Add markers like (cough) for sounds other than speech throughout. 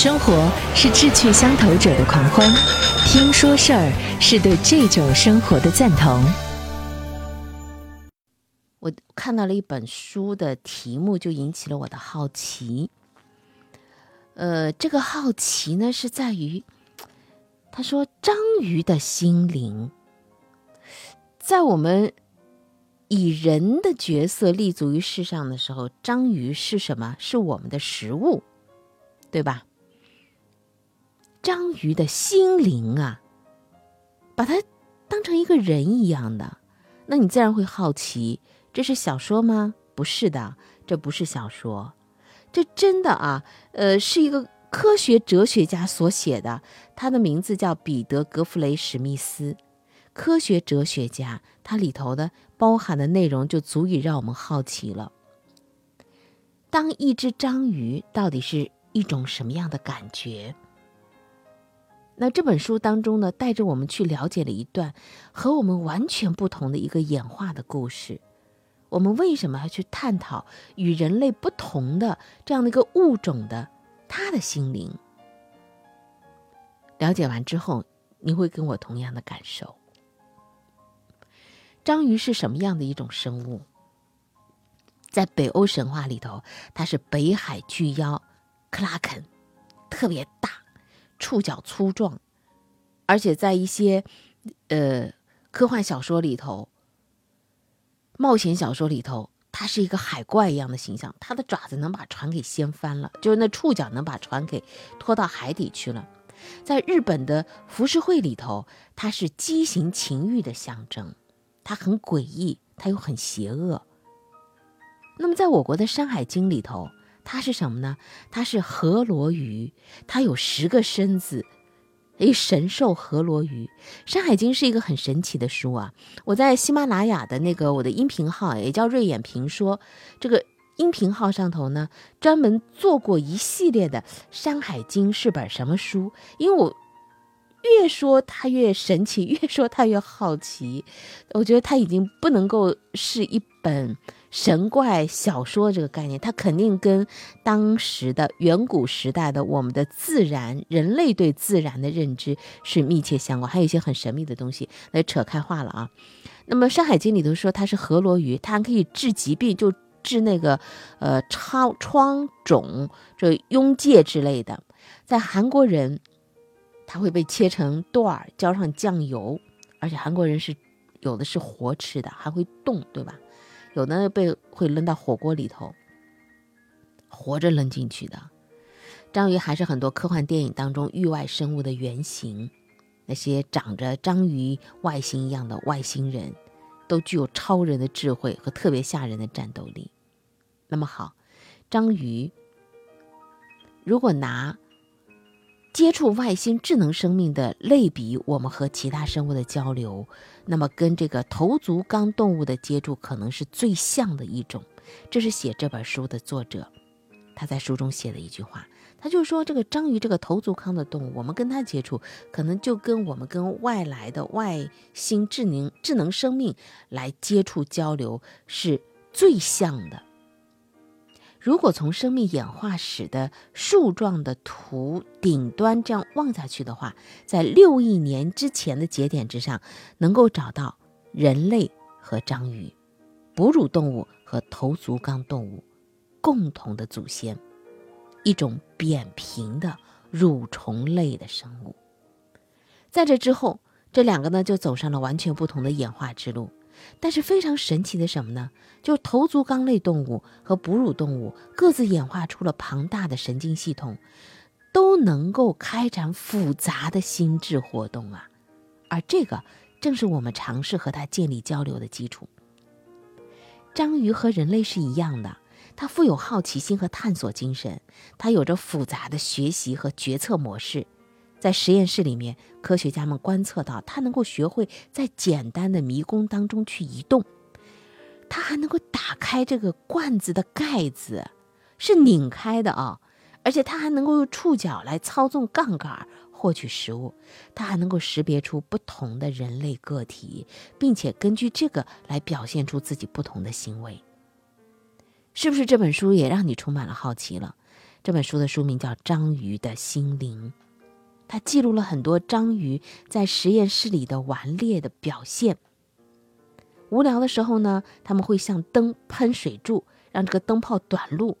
生活是志趣相投者的狂欢，听说事儿是对这种生活的赞同。我看到了一本书的题目，就引起了我的好奇。呃，这个好奇呢，是在于他说章鱼的心灵，在我们以人的角色立足于世上的时候，章鱼是什么？是我们的食物，对吧？章鱼的心灵啊，把它当成一个人一样的，那你自然会好奇，这是小说吗？不是的，这不是小说，这真的啊，呃，是一个科学哲学家所写的，他的名字叫彼得·格弗雷·史密斯，科学哲学家，他里头的包含的内容就足以让我们好奇了。当一只章鱼到底是一种什么样的感觉？那这本书当中呢，带着我们去了解了一段和我们完全不同的一个演化的故事。我们为什么要去探讨与人类不同的这样的一个物种的它的心灵？了解完之后，你会跟我同样的感受。章鱼是什么样的一种生物？在北欧神话里头，它是北海巨妖克拉肯，特别大。触角粗壮，而且在一些呃科幻小说里头、冒险小说里头，它是一个海怪一样的形象。它的爪子能把船给掀翻了，就是那触角能把船给拖到海底去了。在日本的浮世绘里头，它是畸形情欲的象征，它很诡异，它又很邪恶。那么，在我国的《山海经》里头。它是什么呢？它是河罗鱼，它有十个身子，诶神兽河罗鱼。《山海经》是一个很神奇的书啊！我在喜马拉雅的那个我的音频号，也叫瑞眼评说，这个音频号上头呢，专门做过一系列的《山海经》是本什么书？因为我越说它越神奇，(laughs) 越说它越好奇，我觉得它已经不能够是一本。神怪小说这个概念，它肯定跟当时的远古时代的我们的自然、人类对自然的认知是密切相关，还有一些很神秘的东西，那扯开话了啊。那么《山海经》里头说它是河罗鱼，它还可以治疾病，就治那个呃疮疮肿、这痈疥之类的。在韩国人，它会被切成段儿，浇上酱油，而且韩国人是有的是活吃的，还会冻，对吧？有的被会扔到火锅里头，活着扔进去的。章鱼还是很多科幻电影当中域外生物的原型。那些长着章鱼外形一样的外星人，都具有超人的智慧和特别吓人的战斗力。那么好，章鱼如果拿。接触外星智能生命的类比，我们和其他生物的交流，那么跟这个头足纲动物的接触可能是最像的一种。这是写这本书的作者，他在书中写的一句话，他就说这个章鱼这个头足纲的动物，我们跟它接触，可能就跟我们跟外来的外星智能智能生命来接触交流是最像的。如果从生命演化史的树状的图顶端这样望下去的话，在六亿年之前的节点之上，能够找到人类和章鱼、哺乳动物和头足纲动物共同的祖先，一种扁平的蠕虫类的生物。在这之后，这两个呢就走上了完全不同的演化之路。但是非常神奇的什么呢？就是头足纲类动物和哺乳动物各自演化出了庞大的神经系统，都能够开展复杂的心智活动啊！而这个正是我们尝试和它建立交流的基础。章鱼和人类是一样的，它富有好奇心和探索精神，它有着复杂的学习和决策模式。在实验室里面，科学家们观测到，它能够学会在简单的迷宫当中去移动，它还能够打开这个罐子的盖子，是拧开的啊！而且它还能够用触角来操纵杠杆获取食物，它还能够识别出不同的人类个体，并且根据这个来表现出自己不同的行为。是不是这本书也让你充满了好奇了？这本书的书名叫《章鱼的心灵》，它记录了很多章鱼在实验室里的顽劣的表现。无聊的时候呢，他们会向灯喷水柱，让这个灯泡短路；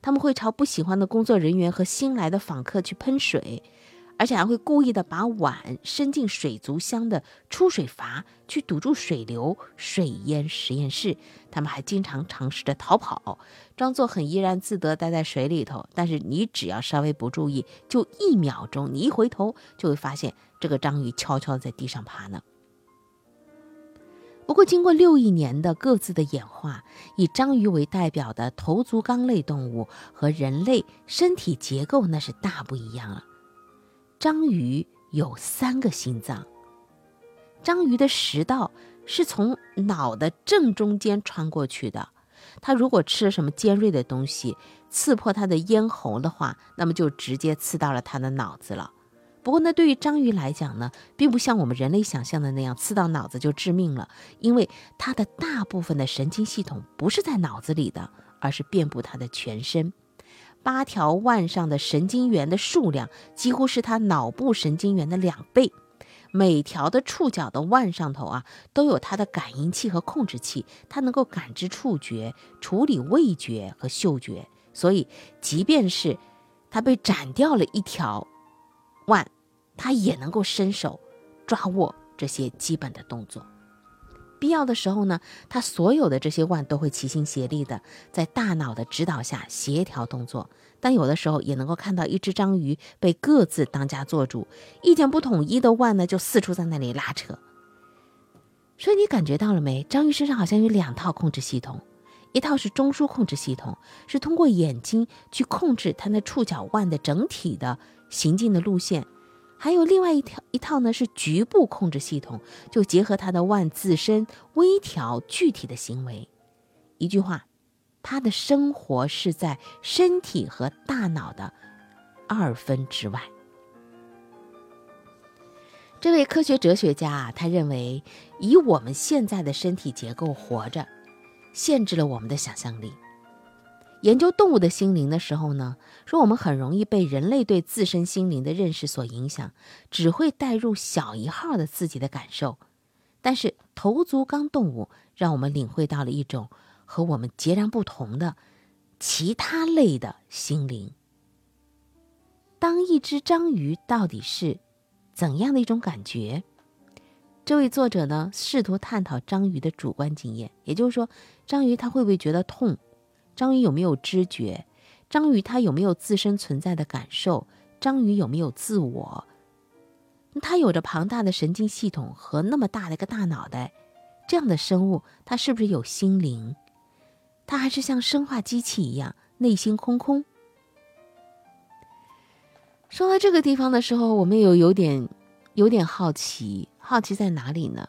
他们会朝不喜欢的工作人员和新来的访客去喷水。而且还会故意的把碗伸进水族箱的出水阀，去堵住水流，水淹实验室。他们还经常尝试着逃跑，装作很怡然自得待在水里头。但是你只要稍微不注意，就一秒钟，你一回头就会发现这个章鱼悄悄在地上爬呢。不过，经过六亿年的各自的演化，以章鱼为代表的头足纲类动物和人类身体结构那是大不一样了。章鱼有三个心脏。章鱼的食道是从脑的正中间穿过去的。它如果吃了什么尖锐的东西，刺破它的咽喉的话，那么就直接刺到了它的脑子了。不过呢，对于章鱼来讲呢，并不像我们人类想象的那样，刺到脑子就致命了，因为它的大部分的神经系统不是在脑子里的，而是遍布它的全身。八条腕上的神经元的数量几乎是它脑部神经元的两倍，每条的触角的腕上头啊都有它的感应器和控制器，它能够感知触觉、处理味觉和嗅觉，所以即便是它被斩掉了一条腕，它也能够伸手抓握这些基本的动作。必要的时候呢，它所有的这些腕都会齐心协力的，在大脑的指导下协调动作。但有的时候也能够看到一只章鱼被各自当家做主，意见不统一的腕呢就四处在那里拉扯。所以你感觉到了没？章鱼身上好像有两套控制系统，一套是中枢控制系统，是通过眼睛去控制它那触角腕的整体的行进的路线。还有另外一条一套呢，是局部控制系统，就结合它的腕自身微调具体的行为。一句话，他的生活是在身体和大脑的二分之外。这位科学哲学家啊，他认为以我们现在的身体结构活着，限制了我们的想象力。研究动物的心灵的时候呢，说我们很容易被人类对自身心灵的认识所影响，只会带入小一号的自己的感受。但是头足纲动物让我们领会到了一种和我们截然不同的其他类的心灵。当一只章鱼到底是怎样的一种感觉？这位作者呢，试图探讨章鱼的主观经验，也就是说，章鱼它会不会觉得痛？章鱼有没有知觉？章鱼它有没有自身存在的感受？章鱼有没有自我？它有着庞大的神经系统和那么大的一个大脑袋，这样的生物，它是不是有心灵？他还是像生化机器一样内心空空？说到这个地方的时候，我们有有点有点好奇，好奇在哪里呢？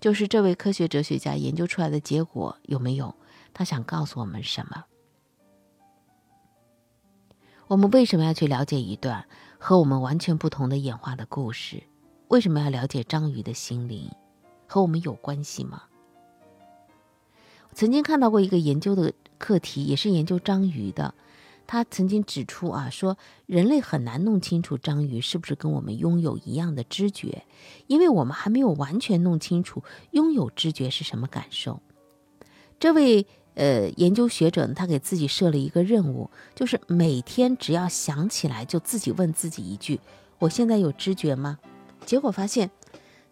就是这位科学哲学家研究出来的结果有没有？他想告诉我们什么？我们为什么要去了解一段和我们完全不同的演化的故事？为什么要了解章鱼的心灵？和我们有关系吗？曾经看到过一个研究的课题，也是研究章鱼的。他曾经指出啊，说人类很难弄清楚章鱼是不是跟我们拥有一样的知觉，因为我们还没有完全弄清楚拥有知觉是什么感受。这位。呃，研究学者呢，他给自己设了一个任务，就是每天只要想起来，就自己问自己一句：“我现在有知觉吗？”结果发现，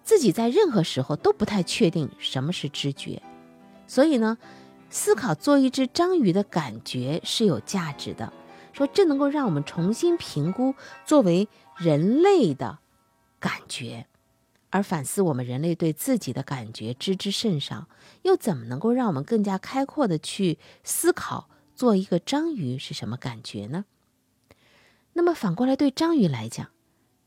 自己在任何时候都不太确定什么是知觉。所以呢，思考做一只章鱼的感觉是有价值的，说这能够让我们重新评估作为人类的感觉。而反思我们人类对自己的感觉知之甚少，又怎么能够让我们更加开阔的去思考，做一个章鱼是什么感觉呢？那么反过来对章鱼来讲，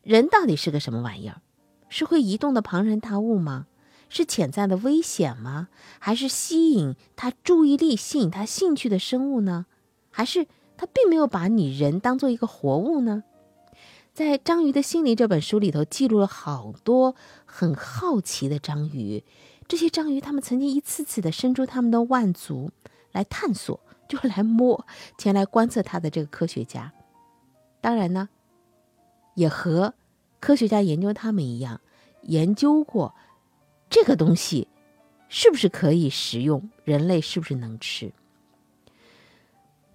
人到底是个什么玩意儿？是会移动的庞然大物吗？是潜在的危险吗？还是吸引他注意力、吸引他兴趣的生物呢？还是他并没有把你人当做一个活物呢？在《章鱼的心灵》这本书里头，记录了好多很好奇的章鱼。这些章鱼，它们曾经一次次的伸出它们的腕足来探索，就来摸前来观测它的这个科学家。当然呢，也和科学家研究他们一样，研究过这个东西是不是可以食用，人类是不是能吃。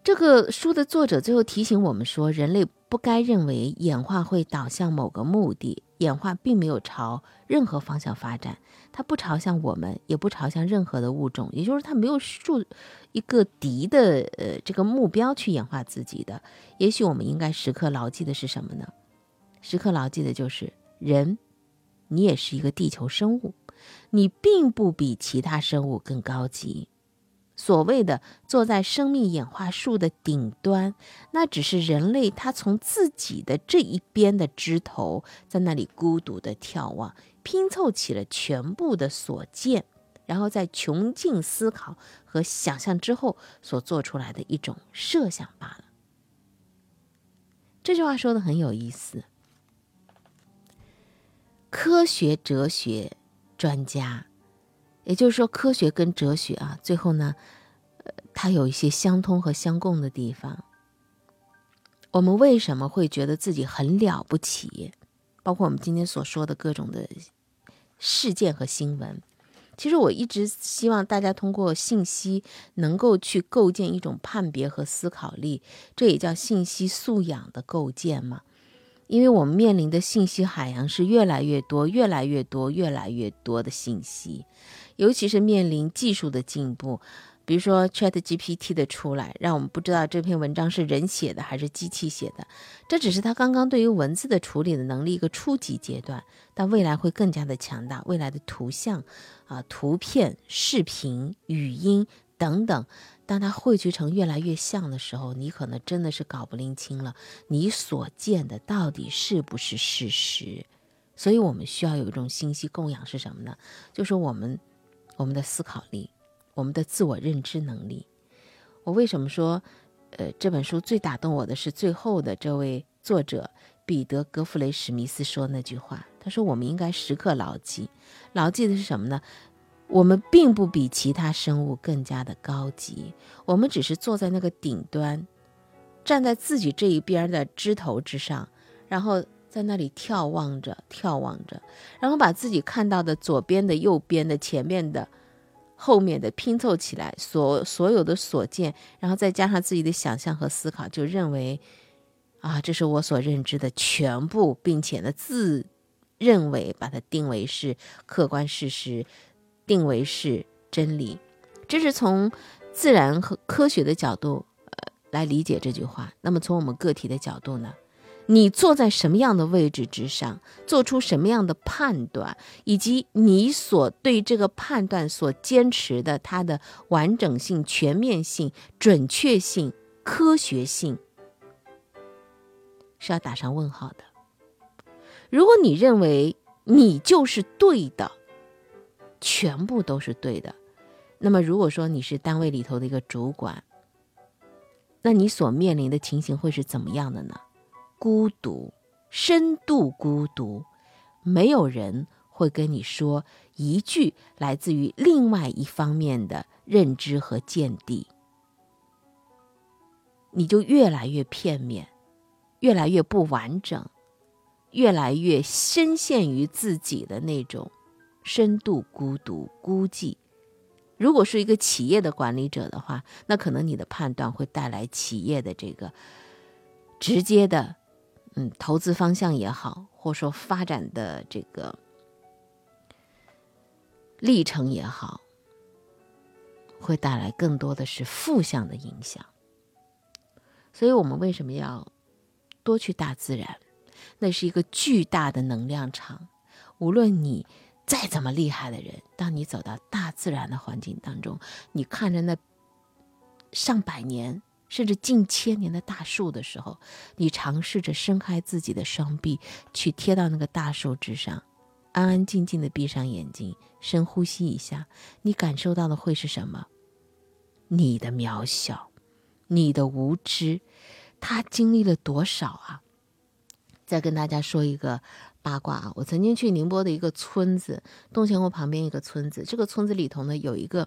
这个书的作者最后提醒我们说，人类不该认为演化会导向某个目的，演化并没有朝任何方向发展，它不朝向我们，也不朝向任何的物种，也就是它没有树一个敌的呃这个目标去演化自己的。也许我们应该时刻牢记的是什么呢？时刻牢记的就是人，你也是一个地球生物，你并不比其他生物更高级。所谓的坐在生命演化树的顶端，那只是人类他从自己的这一边的枝头，在那里孤独的眺望，拼凑起了全部的所见，然后在穷尽思考和想象之后所做出来的一种设想罢了。这句话说的很有意思。科学哲学专家。也就是说，科学跟哲学啊，最后呢，呃，它有一些相通和相共的地方。我们为什么会觉得自己很了不起？包括我们今天所说的各种的事件和新闻，其实我一直希望大家通过信息能够去构建一种判别和思考力，这也叫信息素养的构建嘛。因为我们面临的信息海洋是越来越多、越来越多、越来越多的信息。尤其是面临技术的进步，比如说 Chat GPT 的出来，让我们不知道这篇文章是人写的还是机器写的。这只是他刚刚对于文字的处理的能力一个初级阶段，但未来会更加的强大。未来的图像、啊图片、视频、语音等等，当它汇聚成越来越像的时候，你可能真的是搞不拎清了，你所见的到底是不是事实？所以我们需要有一种信息供养是什么呢？就是我们。我们的思考力，我们的自我认知能力。我为什么说，呃，这本书最打动我的是最后的这位作者彼得·格弗雷·史密斯说那句话。他说：“我们应该时刻牢记，牢记的是什么呢？我们并不比其他生物更加的高级，我们只是坐在那个顶端，站在自己这一边的枝头之上，然后。”在那里眺望着，眺望着，然后把自己看到的左边的、右边的、前面的、后面的拼凑起来，所所有的所见，然后再加上自己的想象和思考，就认为，啊，这是我所认知的全部，并且呢，自认为把它定为是客观事实，定为是真理。这是从自然和科学的角度，呃，来理解这句话。那么从我们个体的角度呢？你坐在什么样的位置之上，做出什么样的判断，以及你所对这个判断所坚持的它的完整性、全面性、准确性、科学性，是要打上问号的。如果你认为你就是对的，全部都是对的，那么如果说你是单位里头的一个主管，那你所面临的情形会是怎么样的呢？孤独，深度孤独，没有人会跟你说一句来自于另外一方面的认知和见地，你就越来越片面，越来越不完整，越来越深陷于自己的那种深度孤独、孤寂。如果是一个企业的管理者的话，那可能你的判断会带来企业的这个直接的。嗯，投资方向也好，或说发展的这个历程也好，会带来更多的是负向的影响。所以，我们为什么要多去大自然？那是一个巨大的能量场。无论你再怎么厉害的人，当你走到大自然的环境当中，你看着那上百年。甚至近千年的大树的时候，你尝试着伸开自己的双臂，去贴到那个大树之上，安安静静的闭上眼睛，深呼吸一下，你感受到的会是什么？你的渺小，你的无知，他经历了多少啊？再跟大家说一个八卦啊，我曾经去宁波的一个村子，洞前湖旁边一个村子，这个村子里头呢有一个。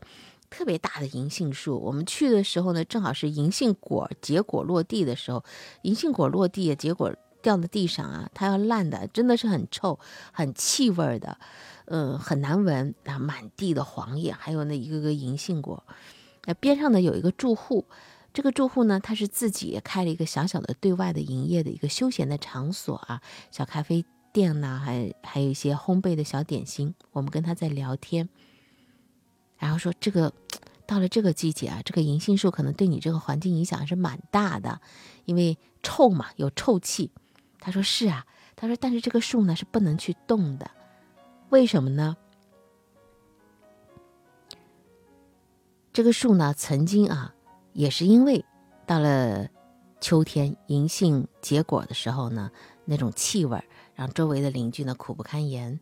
特别大的银杏树。我们去的时候呢，正好是银杏果结果落地的时候，银杏果落地，结果掉在地上啊，它要烂的，真的是很臭，很气味的，嗯，很难闻啊，满地的黄叶，还有那一个个银杏果。那边上呢有一个住户，这个住户呢，他是自己开了一个小小的对外的营业的一个休闲的场所啊，小咖啡店呐，还还有一些烘焙的小点心。我们跟他在聊天，然后说这个到了这个季节啊，这个银杏树可能对你这个环境影响还是蛮大的，因为臭嘛，有臭气。他说是啊，他说但是这个树呢是不能去动的，为什么呢？这个树呢，曾经啊，也是因为到了秋天银杏结果的时候呢，那种气味让周围的邻居呢苦不堪言。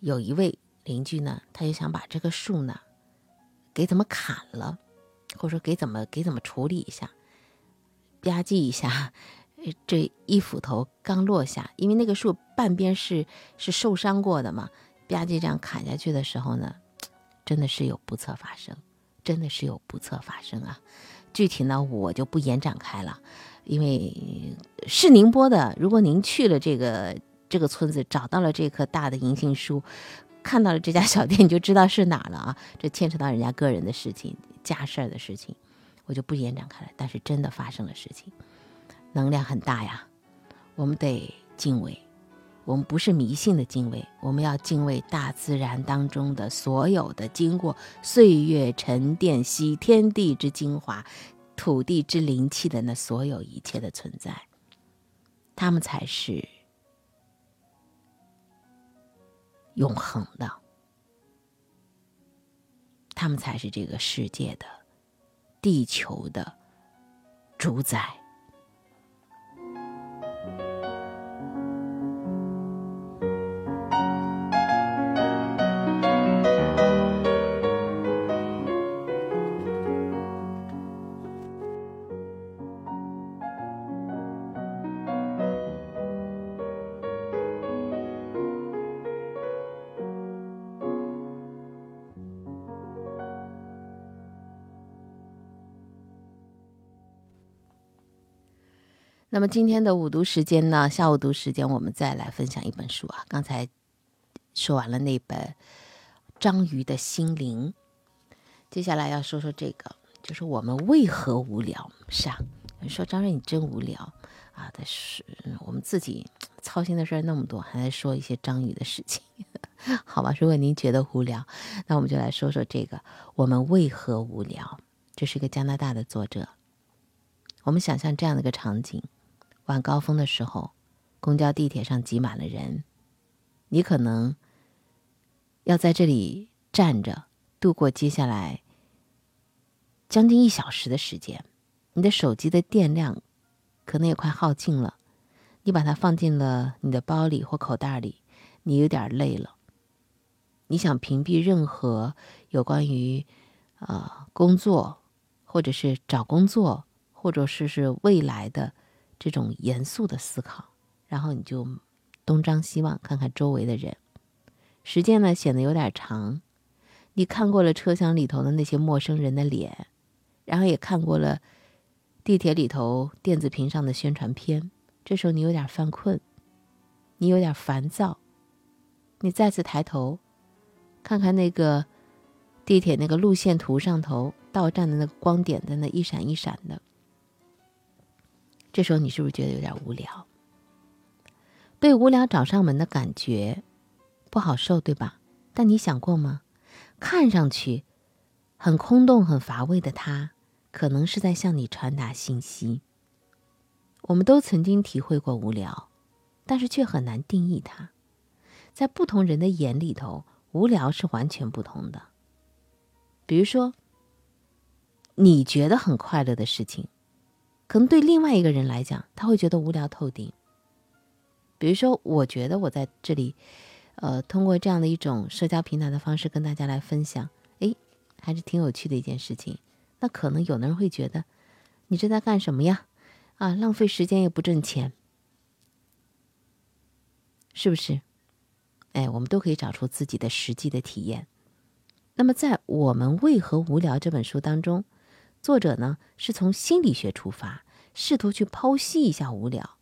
有一位邻居呢，他就想把这个树呢给怎么砍了，或者说给怎么给怎么处理一下，吧唧一下，这一斧头刚落下，因为那个树半边是是受伤过的嘛，吧唧这样砍下去的时候呢，真的是有不测发生。真的是有不测发生啊！具体呢，我就不延展开了，因为是宁波的。如果您去了这个这个村子，找到了这棵大的银杏树，看到了这家小店，你就知道是哪了啊！这牵扯到人家个人的事情、家事儿的事情，我就不延展开了。但是真的发生了事情，能量很大呀，我们得敬畏。我们不是迷信的敬畏，我们要敬畏大自然当中的所有的经过岁月沉淀、吸天地之精华、土地之灵气的那所有一切的存在，他们才是永恒的，他们才是这个世界的、地球的主宰。那么今天的午读时间呢？下午读时间，我们再来分享一本书啊。刚才说完了那本《章鱼的心灵》，接下来要说说这个，就是我们为何无聊？是啊，说张瑞你真无聊啊！但是我们自己操心的事儿那么多，还在说一些章鱼的事情，(laughs) 好吧？如果您觉得无聊，那我们就来说说这个，我们为何无聊？这是一个加拿大的作者。我们想象这样的一个场景。晚高峰的时候，公交、地铁上挤满了人，你可能要在这里站着度过接下来将近一小时的时间。你的手机的电量可能也快耗尽了，你把它放进了你的包里或口袋里，你有点累了。你想屏蔽任何有关于啊工作，或者是找工作，或者是是未来的。这种严肃的思考，然后你就东张西望，看看周围的人。时间呢显得有点长，你看过了车厢里头的那些陌生人的脸，然后也看过了地铁里头电子屏上的宣传片。这时候你有点犯困，你有点烦躁，你再次抬头，看看那个地铁那个路线图上头到站的那个光点在那一闪一闪的。这时候你是不是觉得有点无聊？被无聊找上门的感觉不好受，对吧？但你想过吗？看上去很空洞、很乏味的他，可能是在向你传达信息。我们都曾经体会过无聊，但是却很难定义它。在不同人的眼里头，无聊是完全不同的。比如说，你觉得很快乐的事情。可能对另外一个人来讲，他会觉得无聊透顶。比如说，我觉得我在这里，呃，通过这样的一种社交平台的方式跟大家来分享，哎，还是挺有趣的一件事情。那可能有的人会觉得，你这在干什么呀？啊，浪费时间也不挣钱，是不是？哎，我们都可以找出自己的实际的体验。那么，在《我们为何无聊》这本书当中，作者呢是从心理学出发，试图去剖析一下无聊。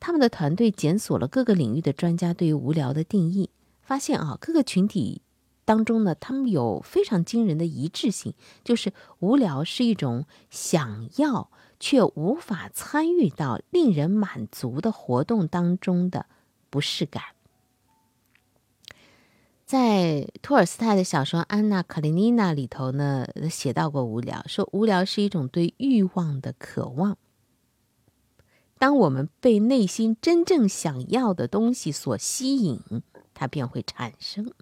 他们的团队检索了各个领域的专家对于无聊的定义，发现啊，各个群体当中呢，他们有非常惊人的一致性，就是无聊是一种想要却无法参与到令人满足的活动当中的不适感。在托尔斯泰的小说《安娜·卡列尼娜》里头呢，写到过无聊，说无聊是一种对欲望的渴望。当我们被内心真正想要的东西所吸引，它便会产生。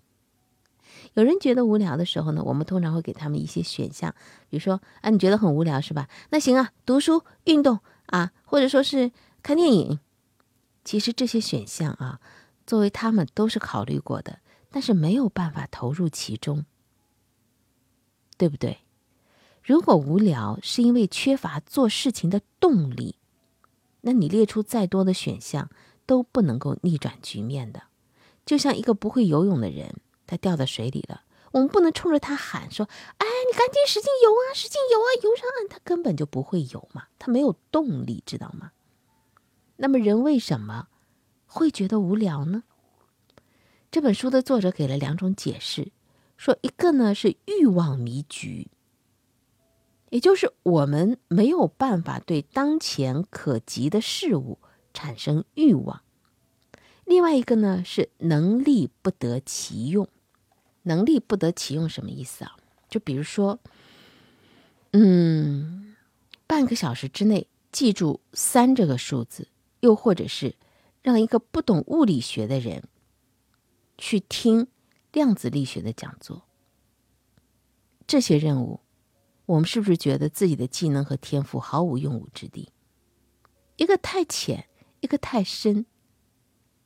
有人觉得无聊的时候呢，我们通常会给他们一些选项，比如说啊，你觉得很无聊是吧？那行啊，读书、运动啊，或者说是看电影。其实这些选项啊，作为他们都是考虑过的。但是没有办法投入其中，对不对？如果无聊是因为缺乏做事情的动力，那你列出再多的选项都不能够逆转局面的。就像一个不会游泳的人，他掉在水里了，我们不能冲着他喊说：“哎，你赶紧使劲游啊，使劲游啊，游上岸！”他根本就不会游嘛，他没有动力，知道吗？那么人为什么会觉得无聊呢？这本书的作者给了两种解释，说一个呢是欲望迷局，也就是我们没有办法对当前可及的事物产生欲望；另外一个呢是能力不得其用。能力不得其用什么意思啊？就比如说，嗯，半个小时之内记住三这个数字，又或者是让一个不懂物理学的人。去听量子力学的讲座，这些任务，我们是不是觉得自己的技能和天赋毫无用武之地？一个太浅，一个太深，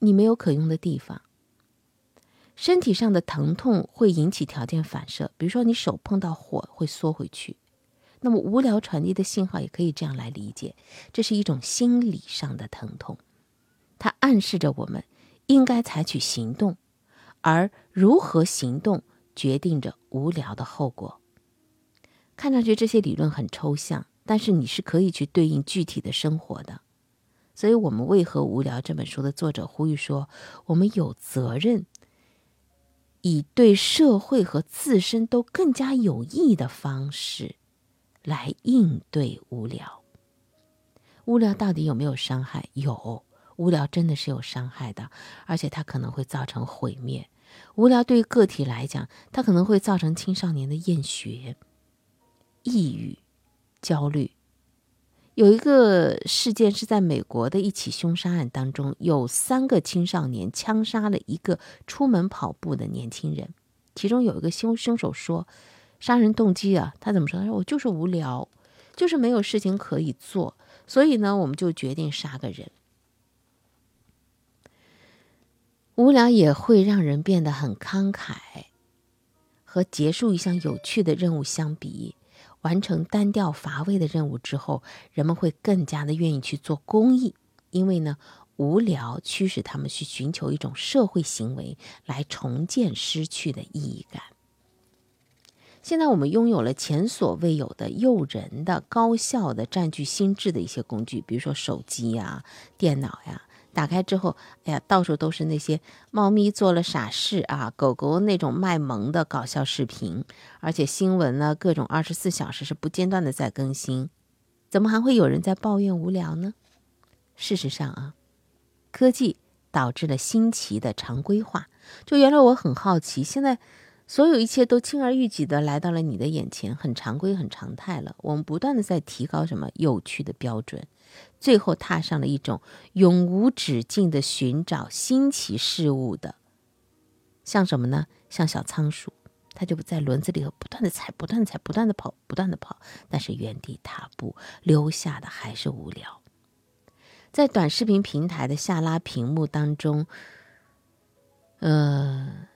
你没有可用的地方。身体上的疼痛会引起条件反射，比如说你手碰到火会缩回去。那么无聊传递的信号也可以这样来理解，这是一种心理上的疼痛，它暗示着我们应该采取行动。而如何行动，决定着无聊的后果。看上去这些理论很抽象，但是你是可以去对应具体的生活的。所以，我们为何无聊？这本书的作者呼吁说，我们有责任以对社会和自身都更加有益的方式来应对无聊。无聊到底有没有伤害？有。无聊真的是有伤害的，而且它可能会造成毁灭。无聊对于个体来讲，它可能会造成青少年的厌学、抑郁、焦虑。有一个事件是在美国的一起凶杀案当中，有三个青少年枪杀了一个出门跑步的年轻人。其中有一个凶凶手说，杀人动机啊，他怎么说？他说我就是无聊，就是没有事情可以做，所以呢，我们就决定杀个人。无聊也会让人变得很慷慨。和结束一项有趣的任务相比，完成单调乏味的任务之后，人们会更加的愿意去做公益，因为呢，无聊驱使他们去寻求一种社会行为来重建失去的意义感。现在我们拥有了前所未有的诱人的、高效的、占据心智的一些工具，比如说手机呀、电脑呀。打开之后，哎呀，到处都是那些猫咪做了傻事啊，狗狗那种卖萌的搞笑视频，而且新闻呢，各种二十四小时是不间断的在更新，怎么还会有人在抱怨无聊呢？事实上啊，科技导致了新奇的常规化。就原来我很好奇，现在所有一切都轻而易举的来到了你的眼前，很常规、很常态了。我们不断的在提高什么有趣的标准。最后踏上了一种永无止境的寻找新奇事物的，像什么呢？像小仓鼠，它就在轮子里头不断的踩，不断的踩，不断的跑，不断的跑，但是原地踏步，留下的还是无聊。在短视频平台的下拉屏幕当中，呃，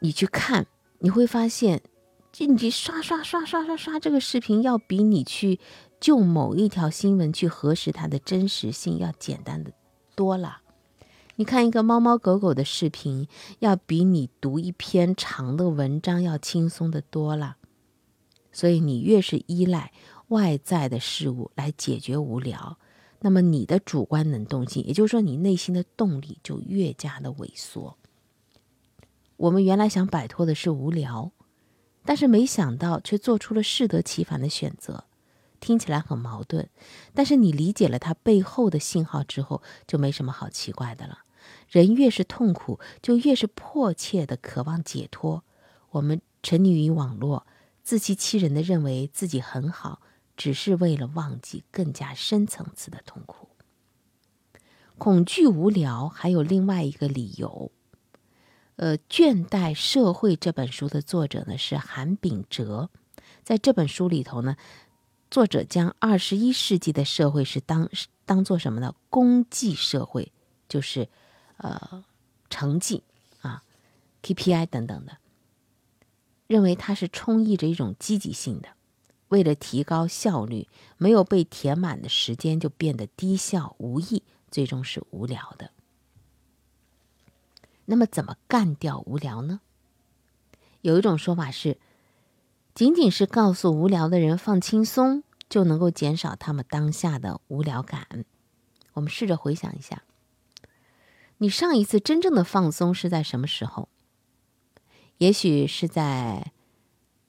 你去看，你会发现，这你刷刷刷刷刷刷这个视频，要比你去。就某一条新闻去核实它的真实性要简单的多了，你看一个猫猫狗狗的视频，要比你读一篇长的文章要轻松的多了。所以，你越是依赖外在的事物来解决无聊，那么你的主观能动性，也就是说你内心的动力就越加的萎缩。我们原来想摆脱的是无聊，但是没想到却做出了适得其反的选择，听起来很矛盾。但是你理解了它背后的信号之后，就没什么好奇怪的了。人越是痛苦，就越是迫切的渴望解脱。我们沉溺于网络。自欺欺人的认为自己很好，只是为了忘记更加深层次的痛苦。恐惧无聊还有另外一个理由。呃，《倦怠社会》这本书的作者呢是韩炳哲，在这本书里头呢，作者将二十一世纪的社会是当当做什么呢？功绩社会，就是呃成绩啊，KPI 等等的。认为它是充溢着一种积极性的，为了提高效率，没有被填满的时间就变得低效无益，最终是无聊的。那么，怎么干掉无聊呢？有一种说法是，仅仅是告诉无聊的人放轻松，就能够减少他们当下的无聊感。我们试着回想一下，你上一次真正的放松是在什么时候？也许是在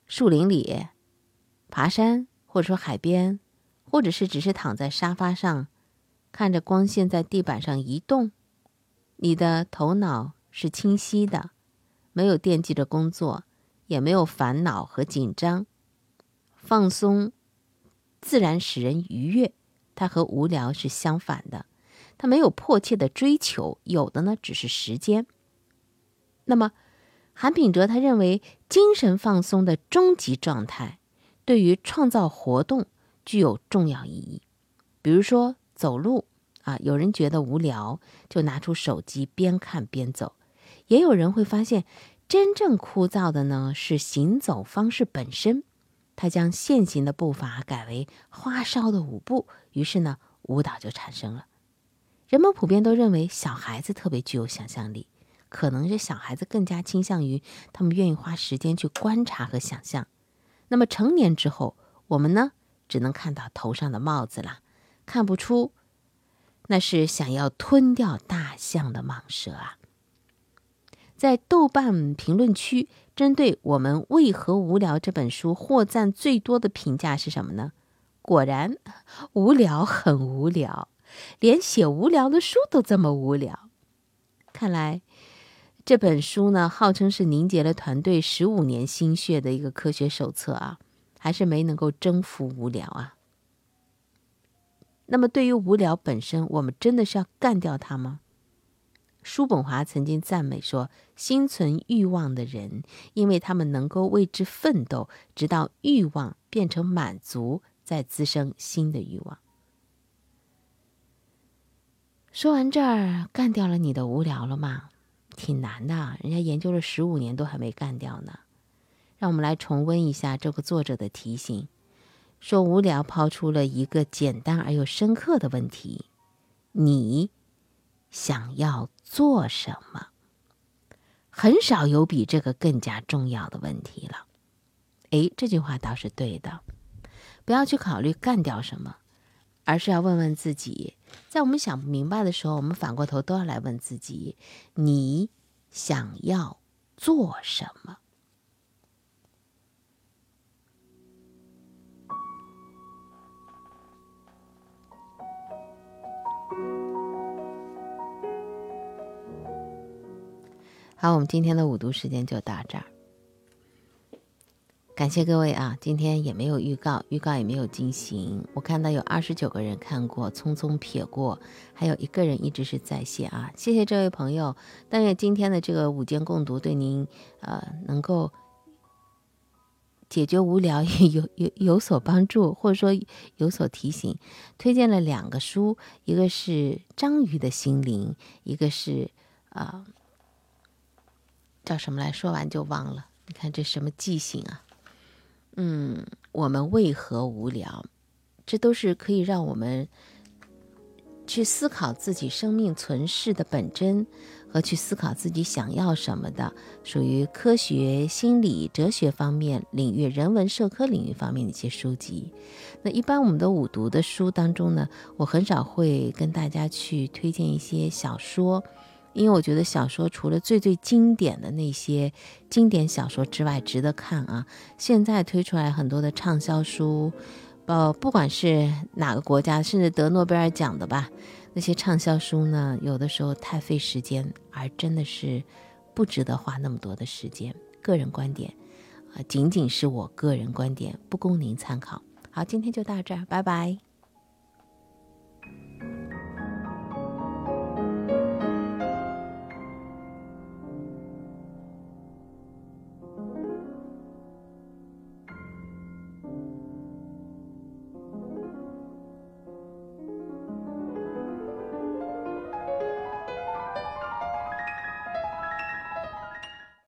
树林里爬山，或者说海边，或者是只是躺在沙发上，看着光线在地板上移动，你的头脑是清晰的，没有惦记着工作，也没有烦恼和紧张，放松自然使人愉悦。它和无聊是相反的，它没有迫切的追求，有的呢只是时间。那么。韩炳哲他认为，精神放松的终极状态，对于创造活动具有重要意义。比如说走路啊，有人觉得无聊，就拿出手机边看边走；也有人会发现，真正枯燥的呢是行走方式本身。他将现行的步伐改为花哨的舞步，于是呢，舞蹈就产生了。人们普遍都认为，小孩子特别具有想象力。可能是小孩子更加倾向于他们愿意花时间去观察和想象，那么成年之后，我们呢只能看到头上的帽子了，看不出那是想要吞掉大象的蟒蛇啊。在豆瓣评论区，针对我们为何无聊这本书获赞最多的评价是什么呢？果然，无聊很无聊，连写无聊的书都这么无聊，看来。这本书呢，号称是凝结了团队十五年心血的一个科学手册啊，还是没能够征服无聊啊。那么，对于无聊本身，我们真的是要干掉它吗？叔本华曾经赞美说：“心存欲望的人，因为他们能够为之奋斗，直到欲望变成满足，再滋生新的欲望。”说完这儿，干掉了你的无聊了吗？挺难的，人家研究了十五年都还没干掉呢。让我们来重温一下这个作者的提醒：说无聊抛出了一个简单而又深刻的问题，你想要做什么？很少有比这个更加重要的问题了。诶，这句话倒是对的，不要去考虑干掉什么，而是要问问自己。在我们想不明白的时候，我们反过头都要来问自己：你想要做什么？好，我们今天的五读时间就到这儿。感谢各位啊！今天也没有预告，预告也没有进行。我看到有二十九个人看过，匆匆撇过，还有一个人一直是在线啊！谢谢这位朋友，但愿今天的这个午间共读对您呃能够解决无聊 (laughs) 有有有所帮助，或者说有所提醒。推荐了两个书，一个是《章鱼的心灵》，一个是啊叫什么来说完就忘了。你看这什么记性啊！嗯，我们为何无聊？这都是可以让我们去思考自己生命存世的本真，和去思考自己想要什么的，属于科学、心理、哲学方面领域、人文社科领域方面的一些书籍。那一般我们的五读的书当中呢，我很少会跟大家去推荐一些小说，因为我觉得小说除了最最经典的那些经典小说之外，值得看啊。现在推出来很多的畅销书。呃，不管是哪个国家，甚至得诺贝尔奖的吧，那些畅销书呢，有的时候太费时间，而真的是不值得花那么多的时间。个人观点，啊，仅仅是我个人观点，不供您参考。好，今天就到这儿，拜拜。